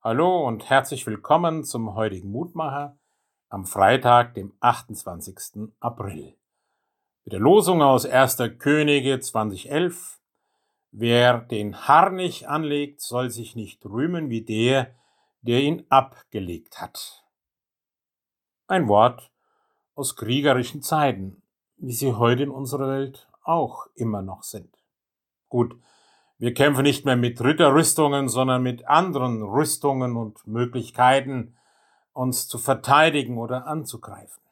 Hallo und herzlich willkommen zum heutigen Mutmacher am Freitag, dem 28. April. Mit der Losung aus 1. Könige 2011. Wer den Harnisch anlegt, soll sich nicht rühmen wie der, der ihn abgelegt hat. Ein Wort aus kriegerischen Zeiten, wie sie heute in unserer Welt auch immer noch sind. Gut, wir kämpfen nicht mehr mit Ritterrüstungen, sondern mit anderen Rüstungen und Möglichkeiten, uns zu verteidigen oder anzugreifen.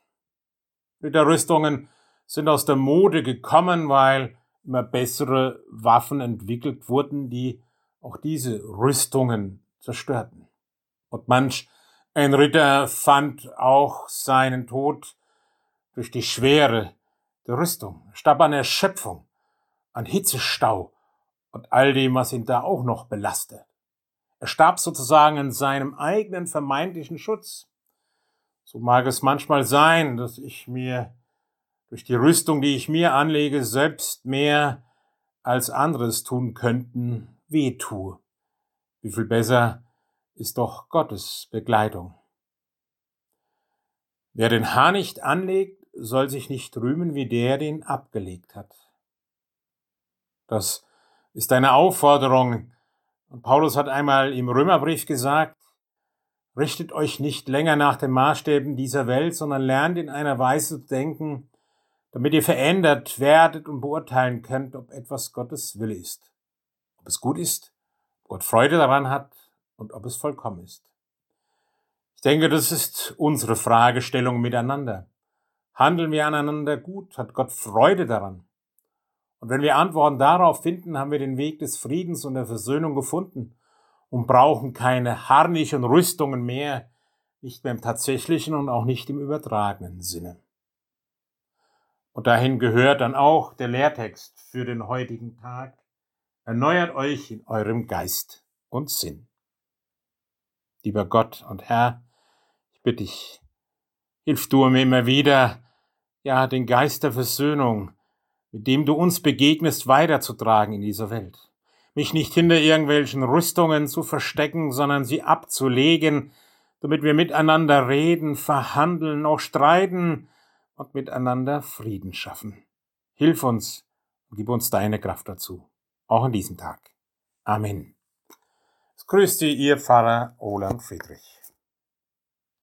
Ritterrüstungen sind aus der Mode gekommen, weil immer bessere Waffen entwickelt wurden, die auch diese Rüstungen zerstörten. Und manch ein Ritter fand auch seinen Tod durch die Schwere der Rüstung, starb an Erschöpfung, an Hitzestau und all dem, was ihn da auch noch belastet. Er starb sozusagen in seinem eigenen vermeintlichen Schutz. So mag es manchmal sein, dass ich mir durch die Rüstung, die ich mir anlege, selbst mehr als anderes tun könnten, weh tue. Wie viel besser ist doch Gottes Begleitung. Wer den Haar nicht anlegt, soll sich nicht rühmen, wie der den abgelegt hat. Das ist eine Aufforderung. Und Paulus hat einmal im Römerbrief gesagt, richtet euch nicht länger nach den Maßstäben dieser Welt, sondern lernt in einer Weise zu denken, damit ihr verändert werdet und beurteilen könnt, ob etwas Gottes Wille ist, ob es gut ist, ob Gott Freude daran hat und ob es vollkommen ist. Ich denke, das ist unsere Fragestellung miteinander. Handeln wir aneinander gut? Hat Gott Freude daran? Und wenn wir Antworten darauf finden, haben wir den Weg des Friedens und der Versöhnung gefunden und brauchen keine Harnisch und Rüstungen mehr, nicht mehr im tatsächlichen und auch nicht im übertragenen Sinne. Und dahin gehört dann auch der Lehrtext für den heutigen Tag. Erneuert euch in eurem Geist und Sinn. Lieber Gott und Herr, ich bitte dich, hilf du mir immer wieder, ja, den Geist der Versöhnung, mit dem du uns begegnest, weiterzutragen in dieser Welt. Mich nicht hinter irgendwelchen Rüstungen zu verstecken, sondern sie abzulegen, damit wir miteinander reden, verhandeln, auch streiten und miteinander Frieden schaffen. Hilf uns und gib uns deine Kraft dazu, auch an diesem Tag. Amen. Es grüßt Sie, Ihr Pfarrer Roland Friedrich.